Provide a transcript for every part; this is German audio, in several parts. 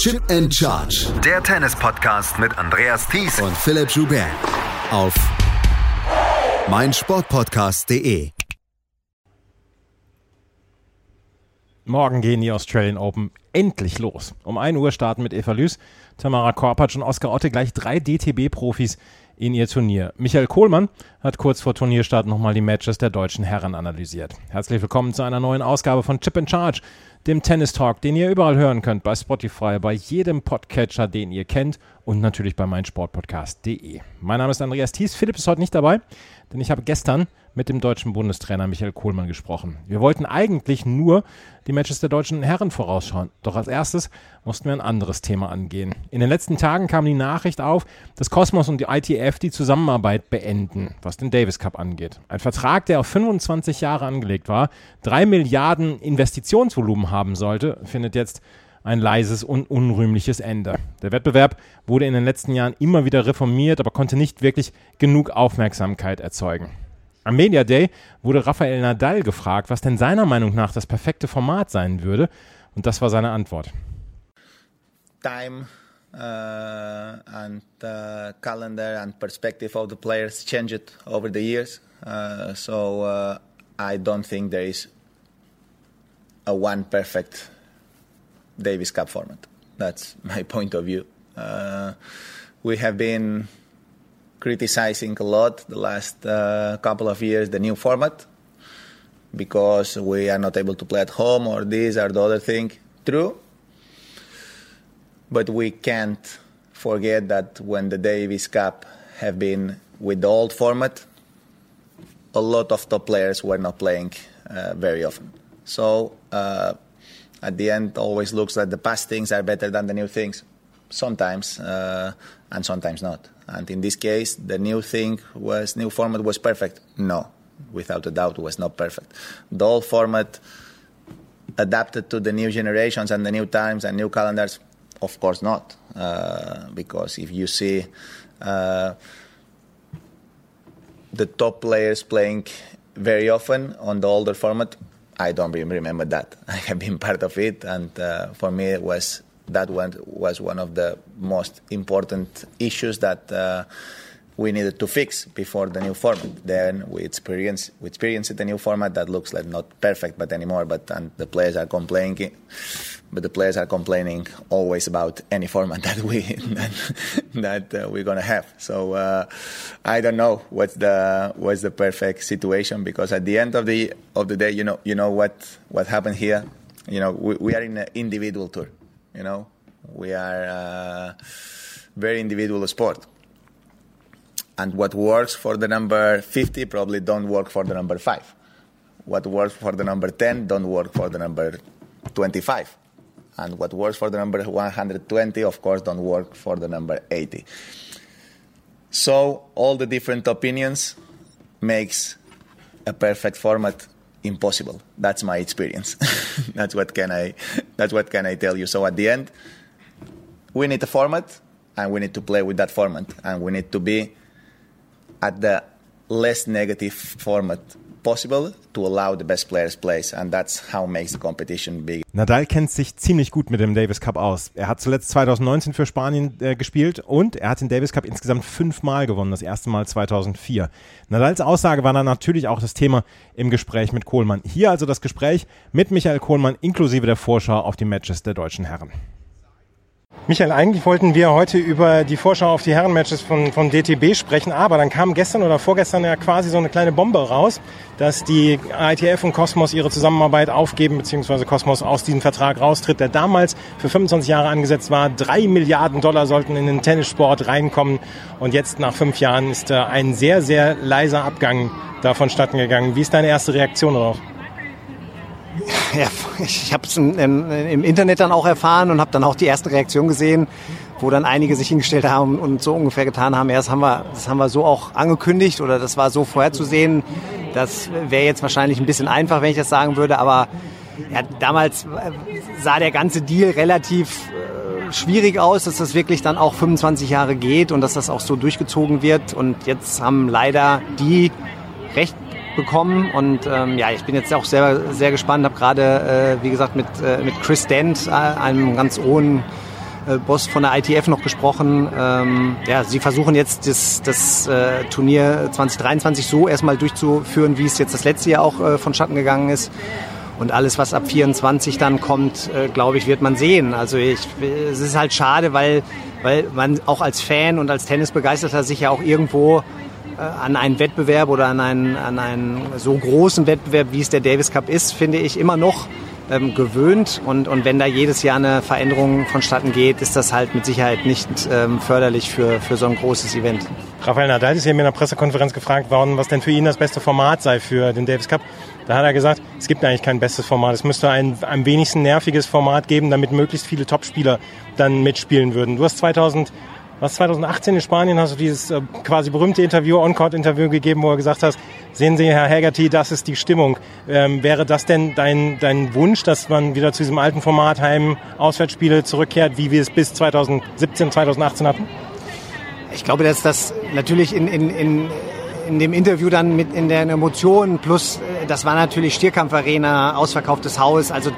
Chip and Charge. Der Tennis-Podcast mit Andreas Thies und Philipp Joubert. Auf meinsportpodcast.de. Morgen gehen die Australian Open endlich los. Um 1 Uhr starten mit Eva Lüß, Tamara Korpatsch und Oskar Otte gleich drei DTB-Profis in ihr Turnier. Michael Kohlmann hat kurz vor Turnierstart nochmal die Matches der deutschen Herren analysiert. Herzlich willkommen zu einer neuen Ausgabe von Chip and Charge, dem Tennis Talk, den ihr überall hören könnt, bei Spotify, bei jedem Podcatcher, den ihr kennt und natürlich bei meinsportpodcast.de. Mein Name ist Andreas Thies, Philipp ist heute nicht dabei, denn ich habe gestern mit dem deutschen Bundestrainer Michael Kohlmann gesprochen. Wir wollten eigentlich nur die Matches der deutschen Herren vorausschauen. Doch als erstes mussten wir ein anderes Thema angehen. In den letzten Tagen kam die Nachricht auf, dass Cosmos und die ITF die Zusammenarbeit beenden, was den Davis Cup angeht. Ein Vertrag, der auf 25 Jahre angelegt war, drei Milliarden Investitionsvolumen haben sollte, findet jetzt ein leises und unrühmliches Ende. Der Wettbewerb wurde in den letzten Jahren immer wieder reformiert, aber konnte nicht wirklich genug Aufmerksamkeit erzeugen. Am Media Day wurde Rafael Nadal gefragt, was denn seiner Meinung nach das perfekte Format sein würde. Und das war seine Antwort. Time uh, and uh, calendar and perspective of the players changed over the years. Uh, so uh, I don't think there is a one perfect Davis Cup format. That's my point of view. Uh, we have been criticizing a lot the last uh, couple of years the new format because we are not able to play at home or this or the other thing. True. But we can't forget that when the Davis Cup have been with the old format, a lot of top players were not playing uh, very often. So uh, at the end, always looks like the past things are better than the new things. Sometimes, uh, and sometimes not. And in this case, the new thing was new format was perfect. No, without a doubt, was not perfect. The old format adapted to the new generations and the new times and new calendars. Of course not, uh, because if you see uh, the top players playing very often on the older format, I don't remember that. I have been part of it, and uh, for me, it was that one was one of the most important issues that uh, we needed to fix before the new format. Then we experience we experienced the new format that looks like not perfect, but anymore. But and the players are complaining, but the players are complaining always about any format that we that, that uh, we're gonna have. So uh, I don't know what's the what's the perfect situation because at the end of the of the day, you know you know what what happened here. You know we, we are in an individual tour you know, we are a very individual sport. And what works for the number 50 probably don't work for the number 5. What works for the number 10 don't work for the number 25. And what works for the number 120, of course, don't work for the number 80. So all the different opinions makes a perfect format impossible. That's my experience. that's what can I that's what can I tell you. So at the end, we need a format and we need to play with that format and we need to be at the less negative format possible to allow the best players place and that's how makes the competition big. Nadal kennt sich ziemlich gut mit dem Davis Cup aus. Er hat zuletzt 2019 für Spanien äh, gespielt und er hat den Davis Cup insgesamt fünfmal gewonnen, das erste Mal 2004. Nadals Aussage war dann natürlich auch das Thema im Gespräch mit Kohlmann. Hier also das Gespräch mit Michael Kohlmann inklusive der Vorschau auf die Matches der deutschen Herren. Michael, eigentlich wollten wir heute über die Vorschau auf die Herrenmatches von, von DTB sprechen, aber dann kam gestern oder vorgestern ja quasi so eine kleine Bombe raus, dass die ITF und Cosmos ihre Zusammenarbeit aufgeben, beziehungsweise Cosmos aus diesem Vertrag raustritt, der damals für 25 Jahre angesetzt war. Drei Milliarden Dollar sollten in den Tennissport reinkommen und jetzt nach fünf Jahren ist äh, ein sehr, sehr leiser Abgang davon statten gegangen. Wie ist deine erste Reaktion darauf? Ja, ich habe es im, Internet dann auch erfahren und habe dann auch die erste Reaktion gesehen, wo dann einige sich hingestellt haben und so ungefähr getan haben, ja, das haben wir, das haben wir so auch angekündigt oder das war so vorherzusehen. Das wäre jetzt wahrscheinlich ein bisschen einfach, wenn ich das sagen würde, aber ja, damals sah der ganze Deal relativ äh, schwierig aus, dass das wirklich dann auch 25 Jahre geht und dass das auch so durchgezogen wird. Und jetzt haben leider die recht bekommen. Und ähm, ja, ich bin jetzt auch sehr, sehr gespannt. Habe gerade, äh, wie gesagt, mit, äh, mit Chris Dent, äh, einem ganz hohen äh, Boss von der ITF noch gesprochen. Ähm, ja, sie versuchen jetzt das, das äh, Turnier 2023 so erstmal durchzuführen, wie es jetzt das letzte Jahr auch äh, vonstatten gegangen ist. Und alles, was ab 24 dann kommt, äh, glaube ich, wird man sehen. Also ich, es ist halt schade, weil, weil man auch als Fan und als Tennisbegeisterter sich ja auch irgendwo an einen Wettbewerb oder an einen, an einen so großen Wettbewerb, wie es der Davis Cup ist, finde ich immer noch ähm, gewöhnt. Und, und wenn da jedes Jahr eine Veränderung vonstatten geht, ist das halt mit Sicherheit nicht ähm, förderlich für, für so ein großes Event. Rafael Nadal ist hier in einer Pressekonferenz gefragt worden, was denn für ihn das beste Format sei für den Davis Cup. Da hat er gesagt, es gibt eigentlich kein bestes Format. Es müsste ein am wenigsten nerviges Format geben, damit möglichst viele Topspieler dann mitspielen würden. Du hast 2000 was 2018 in Spanien hast du dieses äh, quasi berühmte Interview, On-Court-Interview gegeben, wo er gesagt hast, sehen Sie, Herr Haggerty, das ist die Stimmung. Ähm, wäre das denn dein, dein Wunsch, dass man wieder zu diesem alten Format Heim Auswärtsspiele zurückkehrt, wie wir es bis 2017, 2018 hatten? Ich glaube, dass das natürlich in, in, in, in dem Interview dann mit in den Emotionen plus, äh, das war natürlich Stierkampfarena, ausverkauftes Haus, also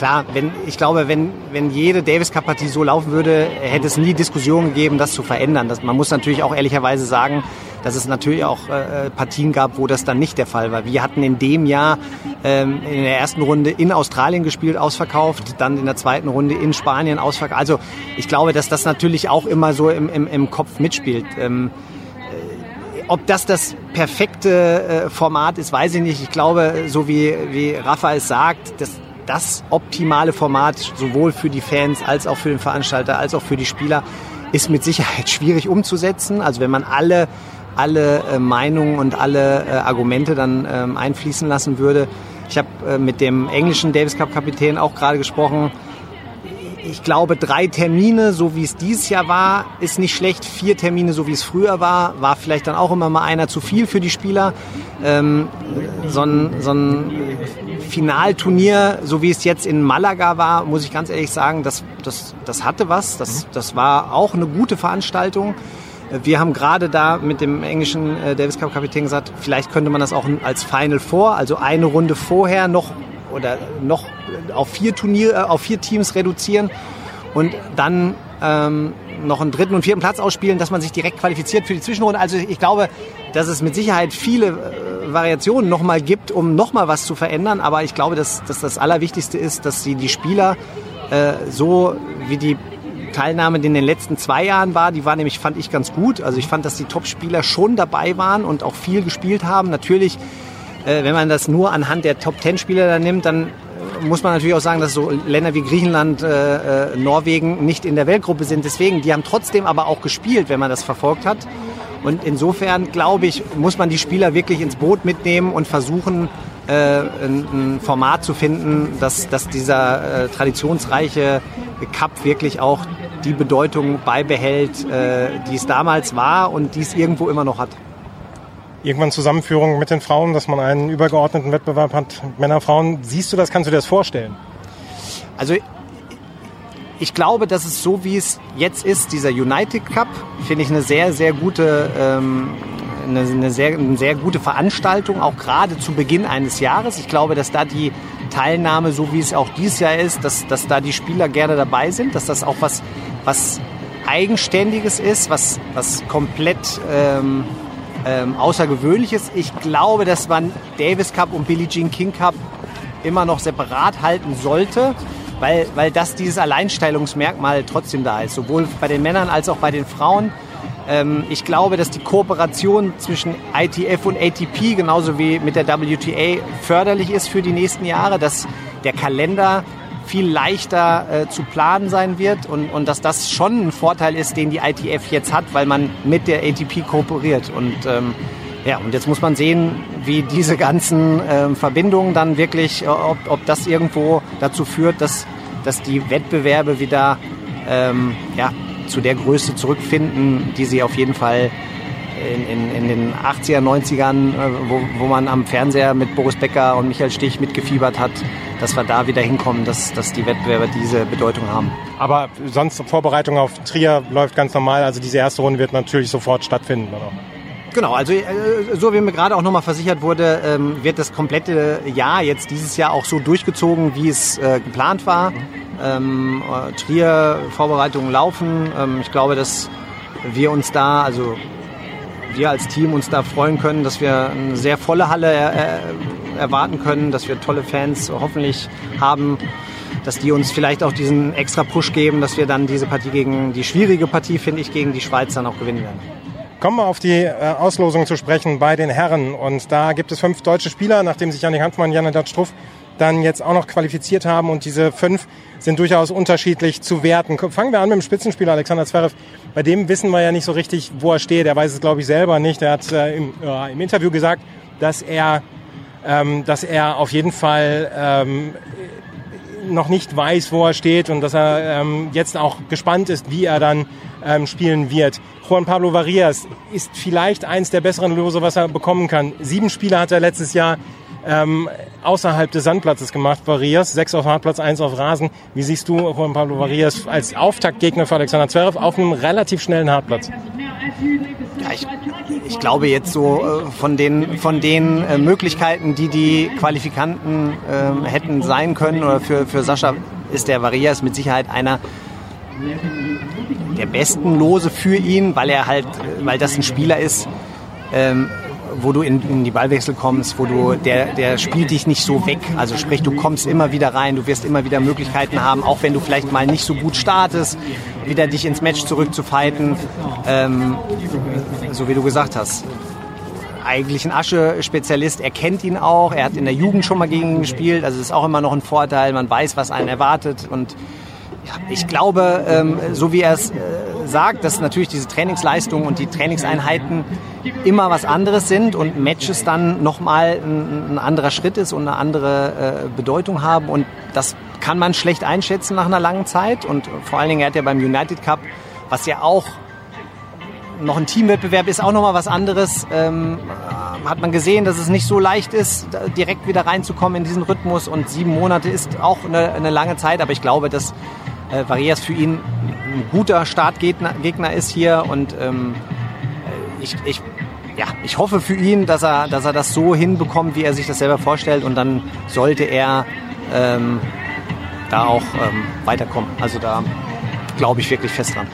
klar, wenn, ich glaube, wenn, wenn jede Davis Cup Partie so laufen würde, hätte es nie Diskussionen gegeben, das zu verändern. Das, man muss natürlich auch ehrlicherweise sagen, dass es natürlich auch äh, Partien gab, wo das dann nicht der Fall war. Wir hatten in dem Jahr ähm, in der ersten Runde in Australien gespielt, ausverkauft, dann in der zweiten Runde in Spanien ausverkauft. Also ich glaube, dass das natürlich auch immer so im, im, im Kopf mitspielt. Ähm, äh, ob das das perfekte äh, Format ist, weiß ich nicht. Ich glaube, so wie, wie Rafa es sagt, das, das optimale Format sowohl für die Fans als auch für den Veranstalter als auch für die Spieler ist mit Sicherheit schwierig umzusetzen. Also wenn man alle alle äh, Meinungen und alle äh, Argumente dann ähm, einfließen lassen würde. Ich habe äh, mit dem englischen Davis Cup Kapitän auch gerade gesprochen ich glaube, drei Termine, so wie es dieses Jahr war, ist nicht schlecht. Vier Termine, so wie es früher war, war vielleicht dann auch immer mal einer zu viel für die Spieler. Ähm, so, ein, so ein Finalturnier, so wie es jetzt in Malaga war, muss ich ganz ehrlich sagen, das, das, das hatte was. Das, das war auch eine gute Veranstaltung. Wir haben gerade da mit dem englischen äh, Davis Cup Kapitän gesagt, vielleicht könnte man das auch als Final Four, also eine Runde vorher noch oder noch auf vier Turnier, äh, auf vier Teams reduzieren und dann ähm, noch einen dritten und vierten Platz ausspielen, dass man sich direkt qualifiziert für die Zwischenrunde. Also ich glaube, dass es mit Sicherheit viele äh, Variationen nochmal gibt, um nochmal was zu verändern. Aber ich glaube, dass, dass das Allerwichtigste ist, dass sie die Spieler äh, so wie die Teilnahme die in den letzten zwei Jahren war, die war nämlich, fand ich, ganz gut. Also ich fand, dass die Top-Spieler schon dabei waren und auch viel gespielt haben. Natürlich äh, wenn man das nur anhand der Top Ten Spieler da nimmt, dann äh, muss man natürlich auch sagen, dass so Länder wie Griechenland, äh, äh, Norwegen nicht in der Weltgruppe sind. Deswegen, die haben trotzdem aber auch gespielt, wenn man das verfolgt hat. Und insofern, glaube ich, muss man die Spieler wirklich ins Boot mitnehmen und versuchen, äh, ein, ein, Format zu finden, dass, dass dieser äh, traditionsreiche Cup wirklich auch die Bedeutung beibehält, äh, die es damals war und die es irgendwo immer noch hat irgendwann Zusammenführung mit den Frauen, dass man einen übergeordneten Wettbewerb hat, Männer, Frauen. Siehst du das, kannst du dir das vorstellen? Also ich glaube, dass es so, wie es jetzt ist, dieser United Cup, finde ich eine sehr, sehr gute, ähm, eine, eine, sehr, eine sehr gute Veranstaltung, auch gerade zu Beginn eines Jahres. Ich glaube, dass da die Teilnahme, so wie es auch dieses Jahr ist, dass, dass da die Spieler gerne dabei sind, dass das auch was, was Eigenständiges ist, was, was komplett ähm, ähm, Außergewöhnliches. Ich glaube, dass man Davis Cup und Billie Jean King Cup immer noch separat halten sollte, weil, weil das dieses Alleinstellungsmerkmal trotzdem da ist, sowohl bei den Männern als auch bei den Frauen. Ähm, ich glaube, dass die Kooperation zwischen ITF und ATP genauso wie mit der WTA förderlich ist für die nächsten Jahre, dass der Kalender viel leichter äh, zu planen sein wird und, und dass das schon ein Vorteil ist, den die ITF jetzt hat, weil man mit der ATP kooperiert. Und ähm, ja, und jetzt muss man sehen, wie diese ganzen ähm, Verbindungen dann wirklich, äh, ob, ob das irgendwo dazu führt, dass, dass die Wettbewerbe wieder ähm, ja, zu der Größe zurückfinden, die sie auf jeden Fall in, in, den 80er, 90ern, äh, wo, wo man am Fernseher mit Boris Becker und Michael Stich mitgefiebert hat, dass wir da wieder hinkommen, dass, dass die Wettbewerber diese Bedeutung haben. Aber sonst Vorbereitung auf Trier läuft ganz normal. Also diese erste Runde wird natürlich sofort stattfinden. Oder? Genau, also äh, so wie mir gerade auch nochmal versichert wurde, ähm, wird das komplette Jahr jetzt dieses Jahr auch so durchgezogen, wie es äh, geplant war. Ähm, äh, Trier Vorbereitungen laufen. Ähm, ich glaube, dass wir uns da, also wir als Team uns da freuen können, dass wir eine sehr volle Halle er, erwarten können, dass wir tolle Fans hoffentlich haben, dass die uns vielleicht auch diesen extra Push geben, dass wir dann diese Partie gegen die schwierige Partie, finde ich, gegen die Schweiz dann auch gewinnen werden. Kommen wir auf die äh, Auslosung zu sprechen bei den Herren. Und da gibt es fünf deutsche Spieler, nachdem sich Janik Hanfmann, Janet Struff dann jetzt auch noch qualifiziert haben. Und diese fünf sind durchaus unterschiedlich zu werten. Fangen wir an mit dem Spitzenspieler Alexander Zverev. Bei dem wissen wir ja nicht so richtig, wo er steht. Er weiß es, glaube ich, selber nicht. Er hat äh, im, äh, im, Interview gesagt, dass er, ähm, dass er auf jeden Fall ähm, noch nicht weiß, wo er steht und dass er ähm, jetzt auch gespannt ist, wie er dann ähm, spielen wird. Juan Pablo Varias ist vielleicht eins der besseren Lose, was er bekommen kann. Sieben Spiele hat er letztes Jahr ähm, außerhalb des Sandplatzes gemacht, Varias. Sechs auf Hartplatz, eins auf Rasen. Wie siehst du Juan Pablo Varias als Auftaktgegner für Alexander Zverev auf einem relativ schnellen Hartplatz? Ja, ich, ich glaube jetzt so äh, von den, von den äh, Möglichkeiten, die die Qualifikanten äh, hätten sein können oder für, für Sascha ist der Varias mit Sicherheit einer der besten Lose für ihn, weil er halt, weil das ein Spieler ist, ähm, wo du in, in, die Ballwechsel kommst, wo du, der, der spielt dich nicht so weg. Also sprich, du kommst immer wieder rein, du wirst immer wieder Möglichkeiten haben, auch wenn du vielleicht mal nicht so gut startest, wieder dich ins Match zurückzufighten, ähm, so wie du gesagt hast. Eigentlich ein Asche-Spezialist, er kennt ihn auch, er hat in der Jugend schon mal gegen ihn gespielt, also ist auch immer noch ein Vorteil, man weiß, was einen erwartet und ja, ich glaube, ähm, so wie er es äh, sagt, dass natürlich diese Trainingsleistungen und die Trainingseinheiten immer was anderes sind und Matches dann nochmal ein, ein anderer Schritt ist und eine andere äh, Bedeutung haben. Und das kann man schlecht einschätzen nach einer langen Zeit. Und vor allen Dingen, er hat ja beim United Cup, was ja auch noch ein Teamwettbewerb ist, auch nochmal was anderes. Ähm, hat man gesehen, dass es nicht so leicht ist, direkt wieder reinzukommen in diesen Rhythmus. Und sieben Monate ist auch eine, eine lange Zeit. Aber ich glaube, dass äh, Varias für ihn ein guter Startgegner Gegner ist hier und ähm, ich, ich, ja, ich hoffe für ihn, dass er, dass er das so hinbekommt, wie er sich das selber vorstellt und dann sollte er ähm, da auch ähm, weiterkommen. Also da glaube ich wirklich fest dran.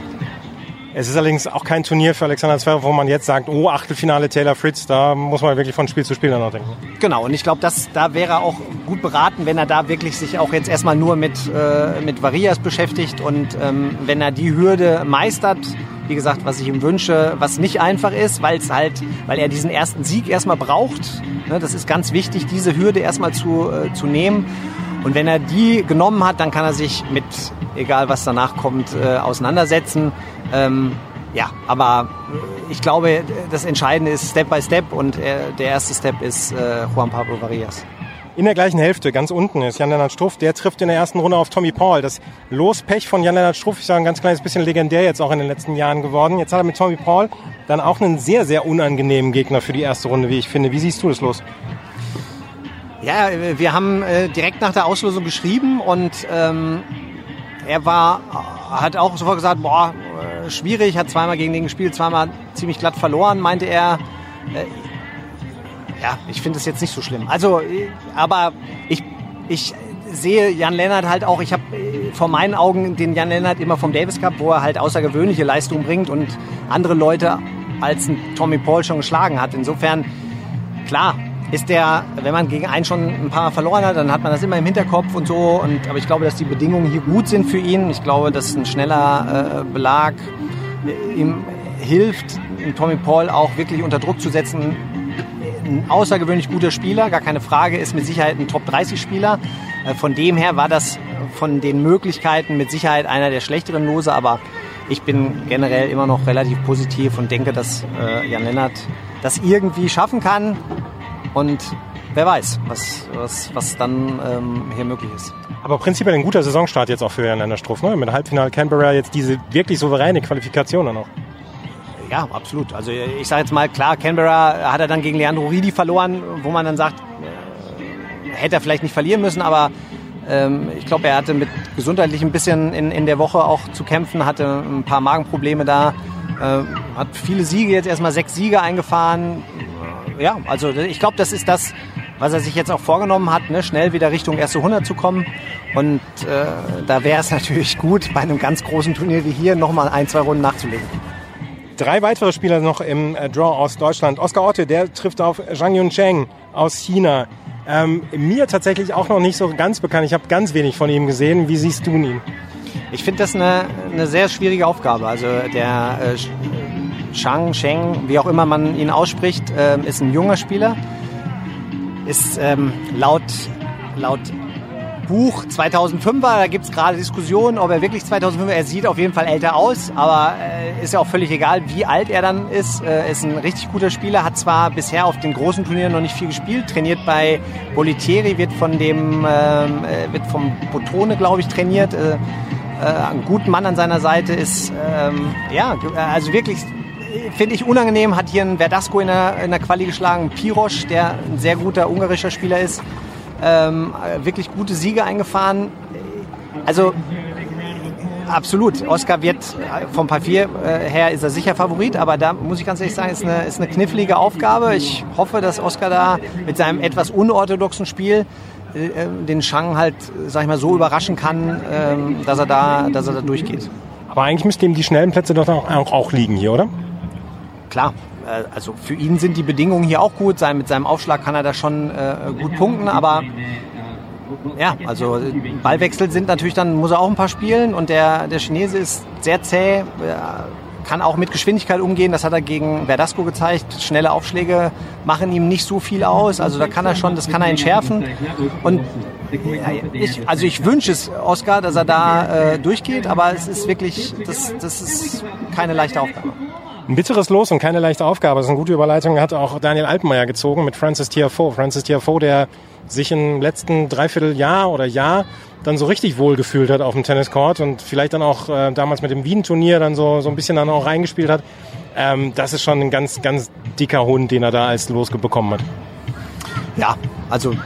Es ist allerdings auch kein Turnier für Alexander Zverev, wo man jetzt sagt, oh, Achtelfinale Taylor Fritz, da muss man wirklich von Spiel zu Spiel dann auch denken. Genau, und ich glaube, da wäre er auch gut beraten, wenn er da wirklich sich auch jetzt erstmal nur mit, äh, mit Varias beschäftigt und ähm, wenn er die Hürde meistert, wie gesagt, was ich ihm wünsche, was nicht einfach ist, weil es halt, weil er diesen ersten Sieg erstmal braucht. Ne, das ist ganz wichtig, diese Hürde erstmal zu, äh, zu nehmen. Und wenn er die genommen hat, dann kann er sich mit, egal was danach kommt, äh, auseinandersetzen. Ähm, ja, aber ich glaube, das Entscheidende ist Step by Step und äh, der erste Step ist äh, Juan Pablo Varias. In der gleichen Hälfte, ganz unten, ist Jan-Lennart Struff. Der trifft in der ersten Runde auf Tommy Paul. Das Lospech von Jan-Lennart Struff ist ja ein ganz kleines bisschen legendär jetzt auch in den letzten Jahren geworden. Jetzt hat er mit Tommy Paul dann auch einen sehr, sehr unangenehmen Gegner für die erste Runde, wie ich finde. Wie siehst du das los? Ja, wir haben äh, direkt nach der Auslosung geschrieben und ähm, er war, hat auch sofort gesagt, boah, schwierig, hat zweimal gegen den gespielt, zweimal ziemlich glatt verloren, meinte er. Äh, ja, ich finde es jetzt nicht so schlimm. Also, äh, aber ich, ich sehe Jan Lennart halt auch, ich habe vor meinen Augen den Jan Lennart immer vom Davis Cup, wo er halt außergewöhnliche Leistungen bringt und andere Leute als Tommy Paul schon geschlagen hat. Insofern, klar, ist der, wenn man gegen einen schon ein paar verloren hat, dann hat man das immer im Hinterkopf und so. Und, aber ich glaube, dass die Bedingungen hier gut sind für ihn. Ich glaube, dass ein schneller äh, Belag ihm hilft, Tommy Paul auch wirklich unter Druck zu setzen. Ein außergewöhnlich guter Spieler, gar keine Frage, ist mit Sicherheit ein Top-30-Spieler. Äh, von dem her war das von den Möglichkeiten mit Sicherheit einer der schlechteren Lose, aber ich bin generell immer noch relativ positiv und denke, dass äh, Jan Lennart das irgendwie schaffen kann. Und wer weiß, was, was, was dann ähm, hier möglich ist. Aber prinzipiell ein guter Saisonstart jetzt auch für Jan Struff, ne? Mit Halbfinale Canberra jetzt diese wirklich souveräne Qualifikation dann auch. Ja, absolut. Also ich sage jetzt mal, klar, Canberra hat er dann gegen Leandro Ridi verloren, wo man dann sagt, äh, hätte er vielleicht nicht verlieren müssen, aber ähm, ich glaube, er hatte mit gesundheitlich ein bisschen in, in der Woche auch zu kämpfen, hatte ein paar Magenprobleme da Äh, hat viele Siege, jetzt erstmal sechs Siege eingefahren. Ja, also ich glaube, das ist das, was er sich jetzt auch vorgenommen hat, ne? schnell wieder Richtung erste 100 zu kommen. Und äh, da wäre es natürlich gut, bei einem ganz großen Turnier wie hier nochmal ein, zwei Runden nachzulegen. Drei weitere Spieler noch im äh, Draw aus Deutschland. Oskar Otte, der trifft auf Zhang Yuncheng aus China. Ähm, mir tatsächlich auch noch nicht so ganz bekannt. Ich habe ganz wenig von ihm gesehen. Wie siehst du ihn? Ich finde das eine, eine sehr schwierige Aufgabe. Also der äh, Shang, Sheng, wie auch immer man ihn ausspricht, äh, ist ein junger Spieler. Ist ähm, laut, laut Buch 2005er, da gibt es gerade Diskussionen, ob er wirklich 2005er, er sieht auf jeden Fall älter aus, aber äh, ist ja auch völlig egal, wie alt er dann ist. Äh, ist ein richtig guter Spieler, hat zwar bisher auf den großen Turnieren noch nicht viel gespielt, trainiert bei Bolitieri, wird von dem, ähm, äh, wird vom Botone, glaube ich, trainiert. Äh, äh, ein guter Mann an seiner Seite ist, ähm, ja, also wirklich finde ich unangenehm, hat hier ein Verdasco in der, in der Quali geschlagen, Pirosch, der ein sehr guter ungarischer Spieler ist ähm, wirklich gute Siege eingefahren. Also absolut. Oscar wird äh, vom Papier äh, her ist er sicher Favorit, aber da muss ich ganz ehrlich sagen, ist eine, ist eine knifflige Aufgabe. Ich hoffe, dass Oscar da mit seinem etwas unorthodoxen Spiel äh, den Shang halt, sag ich mal, so überraschen kann, ähm, dass er da, dass er da durchgeht. Aber eigentlich müssten ihm die schnellen Plätze doch auch, auch liegen hier, oder? Klar, äh, also für ihn sind die Bedingungen hier auch gut. Sein, mit seinem Aufschlag kann er da schon äh, gut punkten, aber ja, also Ballwechsel sind natürlich dann, muss er auch ein paar spielen und der, der Chinese ist sehr zäh, kann auch mit Geschwindigkeit umgehen, das hat er gegen Verdasco gezeigt. Schnelle Aufschläge machen ihm nicht so viel aus, also da kann er schon, das kann er entschärfen und ich, also ich wünsche es Oscar, dass er da äh, durchgeht, aber es ist wirklich, das, das ist keine leichte Aufgabe. Ein bitteres Los und keine leichte Aufgabe. Das ist eine gute Überleitung. Hat auch Daniel Alpenmeier gezogen mit Francis Tiafoe. Francis Tiafoe, der sich im letzten Dreivierteljahr oder Jahr dann so richtig wohl gefühlt hat auf dem Tenniscourt und vielleicht dann auch äh, damals mit dem Wien-Turnier dann so, so ein bisschen dann auch reingespielt hat. Ähm, das ist schon ein ganz, ganz dicker Hund, den er da als Los bekommen hat. Ja, also äh,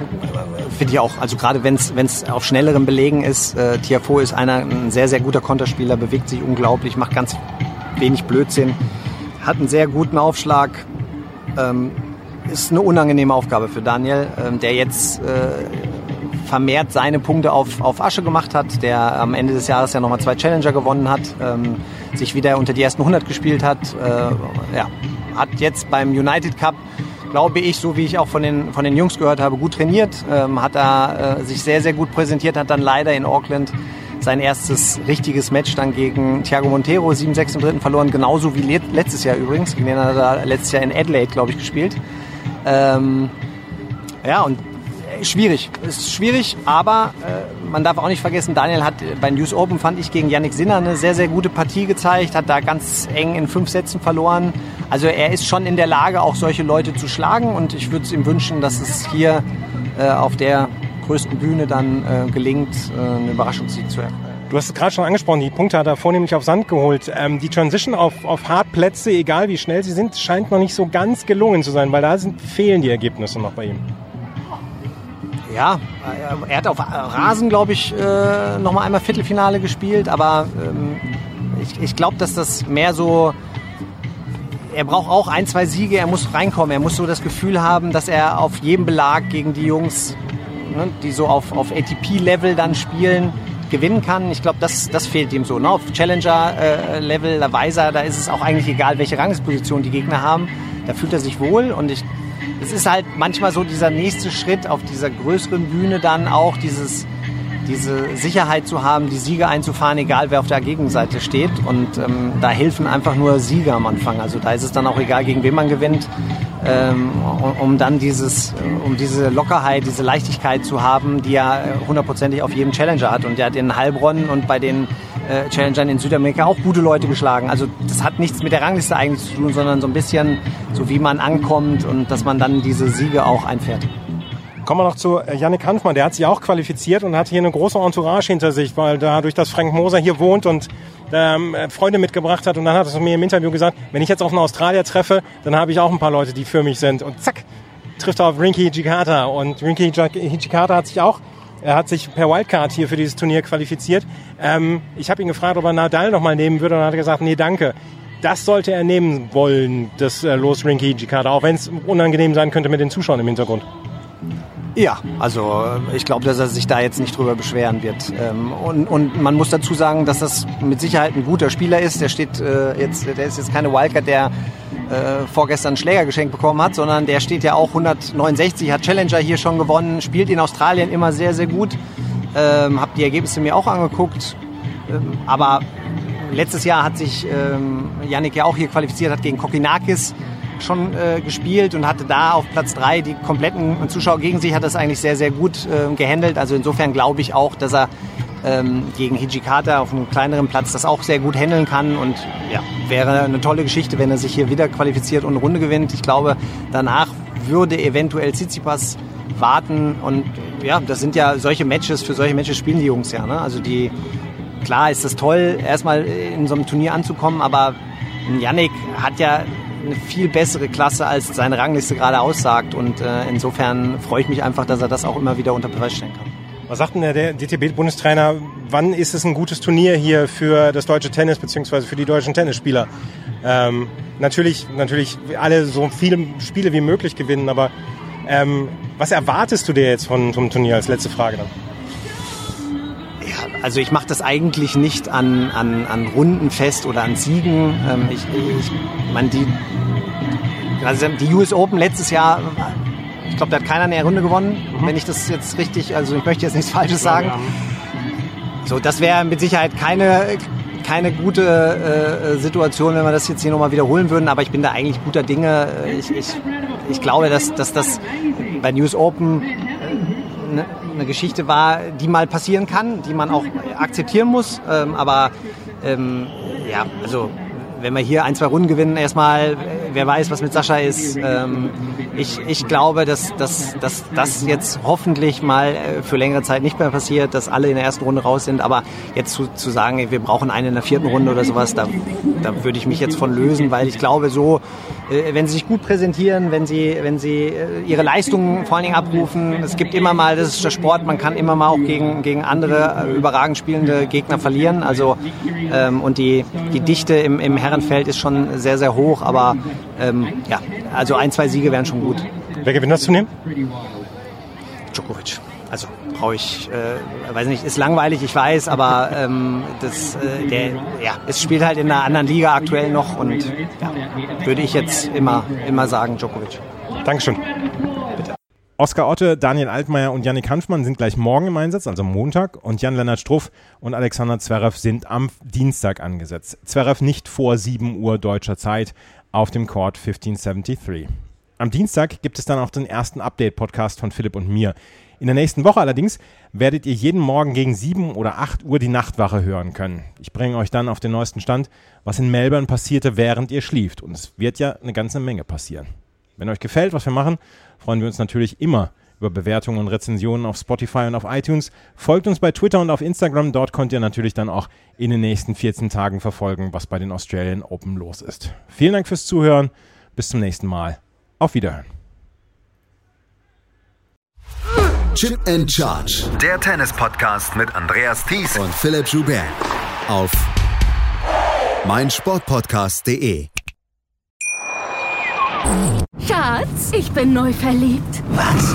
finde ich auch. Also gerade wenn es auf schnelleren Belegen ist, äh, Tiafoe ist einer ein sehr, sehr guter Konterspieler, bewegt sich unglaublich, macht ganz wenig Blödsinn hat einen sehr guten Aufschlag. Ähm, ist eine unangenehme Aufgabe für Daniel, ähm, der jetzt äh, vermehrt seine Punkte auf, auf Asche gemacht hat, der am Ende des Jahres ja nochmal zwei Challenger gewonnen hat, ähm, sich wieder unter die ersten 100 gespielt hat. Äh, ja, hat jetzt beim United Cup, glaube ich, so wie ich auch von den, von den Jungs gehört habe, gut trainiert, ähm, hat da äh, sich sehr, sehr gut präsentiert, hat dann leider in Auckland sein erstes richtiges Match dann gegen Thiago Montero, 7-6 im dritten verloren, genauso wie letztes Jahr übrigens. Gegen den hat er letztes Jahr in Adelaide, glaube ich, gespielt. Ähm, ja, und äh, schwierig. Ist schwierig, aber äh, man darf auch nicht vergessen, Daniel hat bei News Open, fand ich, gegen Yannick Sinner eine sehr, sehr gute Partie gezeigt, hat da ganz eng in fünf Sätzen verloren. Also er ist schon in der Lage, auch solche Leute zu schlagen und ich würde es ihm wünschen, dass es hier äh, auf der größten Bühne dann äh, gelingt, äh, einen Überraschungssieg zu erreichen. Du hast es gerade schon angesprochen, die Punkte hat er vornehmlich auf Sand geholt. Ähm, die Transition auf, auf Hartplätze, egal wie schnell sie sind, scheint noch nicht so ganz gelungen zu sein, weil da sind, fehlen die Ergebnisse noch bei ihm. Ja, er hat auf Rasen, glaube ich, äh, noch mal einmal Viertelfinale gespielt, aber ähm, ich, ich glaube, dass das mehr so er braucht auch ein, zwei Siege, er muss reinkommen, er muss so das Gefühl haben, dass er auf jedem Belag gegen die Jungs ne, die so auf, auf ATP-Level dann spielen, gewinnen kann. Ich glaube, das, das fehlt ihm so. Ne? Auf Challenger-Level, äh, Weiser, da ist es auch eigentlich egal, welche Rangesposition die Gegner haben. Da fühlt er sich wohl und ich, es ist halt manchmal so dieser nächste Schritt auf dieser größeren Bühne dann auch dieses diese Sicherheit zu haben, die Siege einzufahren, egal wer auf der Gegenseite steht. Und ähm, da helfen einfach nur Siege am Anfang. Also da ist es dann auch egal, gegen wen man gewinnt, ähm, um dann dieses, um diese Lockerheit, diese Leichtigkeit zu haben, die er hundertprozentig auf jedem Challenger hat. Und der hat in Heilbronn und bei den äh, Challengern in Südamerika auch gute Leute geschlagen. Also das hat nichts mit der Rangliste eigentlich zu tun, sondern so ein bisschen so wie man ankommt und dass man dann diese Siege auch einfährt. Kommen wir noch zu äh, Yannick Hanfmann. Der hat sich auch qualifiziert und hat hier eine große Entourage hinter sich, weil dadurch, dass Frank Moser hier wohnt und ähm, Freunde mitgebracht hat. Und dann hat er mir im Interview gesagt, wenn ich jetzt auf einen Australier treffe, dann habe ich auch ein paar Leute, die für mich sind. Und zack, trifft er auf Rinky Hijikata. Und Rinky Hijikata hat sich auch er hat sich per Wildcard hier für dieses Turnier qualifiziert. Ähm, ich habe ihn gefragt, ob er Nadal noch mal nehmen würde und er hat gesagt, nee, danke. das sollte er nehmen wollen, das äh, Los Rinky Hijikata, auch wenn es unangenehm sein könnte mit den Zuschauern im Hintergrund. Ja, also äh, ich glaube, dass er sich da jetzt nicht drüber beschweren wird. Ähm, und, und man muss dazu sagen, dass das mit Sicherheit ein guter Spieler ist. Der steht äh, jetzt, der ist jetzt keine Wildcard, der äh, vorgestern einen Schläger geschenkt bekommen hat, sondern der steht ja auch 169, hat Challenger hier schon gewonnen, spielt in Australien immer sehr, sehr gut. Ähm, hab die Ergebnisse mir auch angeguckt. Ähm, aber letztes Jahr hat sich Yannick ja auch hier qualifiziert, hat gegen Kokinakis schon äh, gespielt und hatte da auf Platz drei die kompletten Zuschauer gegen sich, hat das eigentlich sehr, sehr gut äh, gehandelt. Also insofern glaube ich auch, dass er ähm, gegen Hijikata auf einem kleineren Platz das auch sehr gut handeln kann und ja, wäre eine tolle Geschichte, wenn er sich hier wieder qualifiziert und eine Runde gewinnt. Ich glaube, danach würde eventuell Tsitsipas warten und ja, das sind ja solche Matches, für solche Matches spielen die Jungs ja. Ne? Also die, klar ist das toll, erstmal in so einem Turnier anzukommen, aber Yannick hat ja eine viel bessere Klasse, als seine Rangliste gerade aussagt. Und äh, insofern freue ich mich einfach, dass er das auch immer wieder unter Beweis stellen kann. Was sagt denn der DTB-Bundestrainer, wann ist es ein gutes Turnier hier für das deutsche Tennis beziehungsweise für die deutschen Tennisspieler? Ähm, natürlich, natürlich alle so viele Spiele wie möglich gewinnen, aber ähm, was erwartest du dir jetzt von, vom Turnier als letzte Frage dann? Also ich mache das eigentlich nicht an, an, an Runden fest oder an Siegen. Ähm, ich, ich meine, die, also die US Open letztes Jahr, ich glaube, da hat keiner eine Runde gewonnen, mhm. wenn ich das jetzt richtig, also ich möchte jetzt nichts Falsches sagen. So, das wäre mit Sicherheit keine, keine gute äh, Situation, wenn wir das jetzt hier nochmal wiederholen würden, aber ich bin da eigentlich guter Dinge. Ich, ich, ich glaube, dass, dass das bei News Open eine, eine Geschichte war, die mal passieren kann, die man auch akzeptieren muss. Ähm, aber ähm, ja, also wenn wir hier ein, zwei Runden gewinnen, erstmal, wer weiß, was mit Sascha ist. Ähm, ich, ich glaube, dass, dass, dass das jetzt hoffentlich mal äh, für längere Zeit nicht mehr passiert, dass alle in der ersten Runde raus sind. Aber jetzt zu, zu sagen, wir brauchen einen in der vierten Runde oder sowas, da, da würde ich mich jetzt von lösen, weil ich glaube, so, äh, wenn sie sich gut präsentieren, wenn sie, wenn sie äh, ihre Leistungen vor allen Dingen abrufen, es gibt immer mal, das ist der Sport, man kann immer mal auch gegen, gegen andere überragend spielende Gegner verlieren. Also, ähm, und die, die Dichte im, im Herrenfeld ist schon sehr, sehr hoch, aber ähm, ja, also ein, zwei Siege wären schon gut. Wer gewinnt das Turnier? Djokovic. Also brauche ich, äh, weiß nicht, ist langweilig, ich weiß, aber ähm, das, äh, der, ja, es spielt halt in einer anderen Liga aktuell noch und ja, würde ich jetzt immer, immer sagen, Djokovic. Dankeschön. Bitte. Oskar Otte, Daniel Altmaier und Yannick Hanfmann sind gleich morgen im Einsatz, also Montag. Und Jan-Lennart Struff und Alexander Zverev sind am Dienstag angesetzt. Zverev nicht vor 7 Uhr deutscher Zeit auf dem Court 1573. Am Dienstag gibt es dann auch den ersten Update-Podcast von Philipp und mir. In der nächsten Woche allerdings werdet ihr jeden Morgen gegen 7 oder 8 Uhr die Nachtwache hören können. Ich bringe euch dann auf den neuesten Stand, was in Melbourne passierte, während ihr schlieft. Und es wird ja eine ganze Menge passieren. Wenn euch gefällt, was wir machen, freuen wir uns natürlich immer über Bewertungen und Rezensionen auf Spotify und auf iTunes. Folgt uns bei Twitter und auf Instagram. Dort könnt ihr natürlich dann auch in den nächsten 14 Tagen verfolgen, was bei den Australian Open los ist. Vielen Dank fürs Zuhören. Bis zum nächsten Mal. Auf Wiederhören. Chip and Charge. Der Tennis-Podcast mit Andreas Thies und Philipp Joubert. Auf meinsportpodcast.de. Schatz, ich bin neu verliebt. Was?